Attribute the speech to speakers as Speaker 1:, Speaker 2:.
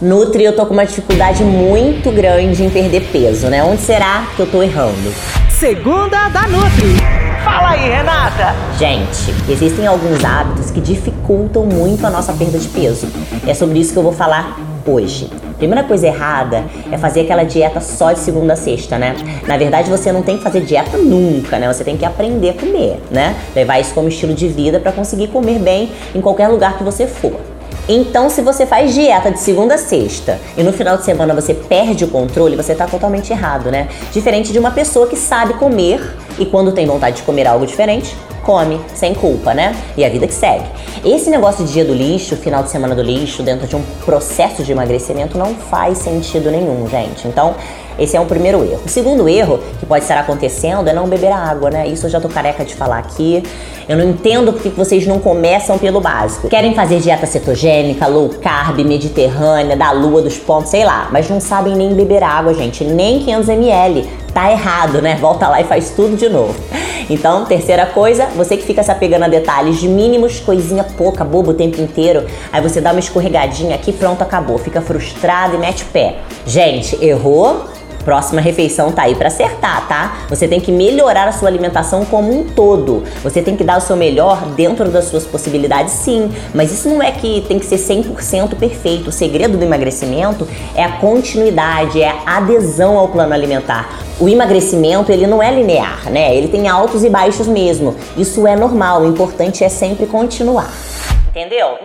Speaker 1: Nutri, eu tô com uma dificuldade muito grande em perder peso, né? Onde será que eu tô errando?
Speaker 2: Segunda da Nutri. Fala aí, Renata!
Speaker 1: Gente, existem alguns hábitos que dificultam muito a nossa perda de peso. É sobre isso que eu vou falar hoje. Primeira coisa errada é fazer aquela dieta só de segunda a sexta, né? Na verdade, você não tem que fazer dieta nunca, né? Você tem que aprender a comer, né? Levar isso como estilo de vida para conseguir comer bem em qualquer lugar que você for. Então, se você faz dieta de segunda a sexta e no final de semana você perde o controle, você está totalmente errado, né? Diferente de uma pessoa que sabe comer e quando tem vontade de comer algo diferente, come, sem culpa, né? E a vida que segue. Esse negócio de dia do lixo, final de semana do lixo, dentro de um processo de emagrecimento não faz sentido nenhum, gente. Então, esse é um primeiro erro. O segundo erro que pode estar acontecendo é não beber água, né? Isso eu já tô careca de falar aqui. Eu não entendo porque vocês não começam pelo básico. Querem fazer dieta cetogênica, low carb, mediterrânea, da lua dos pontos, sei lá, mas não sabem nem beber água, gente, nem 500 ml. Tá errado, né? Volta lá e faz tudo de novo. Então, terceira coisa, você que fica se apegando a detalhes mínimos, coisinha pouca, bobo o tempo inteiro, aí você dá uma escorregadinha aqui, pronto, acabou. Fica frustrado e mete o pé. Gente, errou, Próxima refeição tá aí para acertar, tá? Você tem que melhorar a sua alimentação como um todo. Você tem que dar o seu melhor dentro das suas possibilidades, sim. Mas isso não é que tem que ser 100% perfeito. O segredo do emagrecimento é a continuidade, é a adesão ao plano alimentar. O emagrecimento, ele não é linear, né? Ele tem altos e baixos mesmo. Isso é normal. O importante é sempre continuar. Entendeu?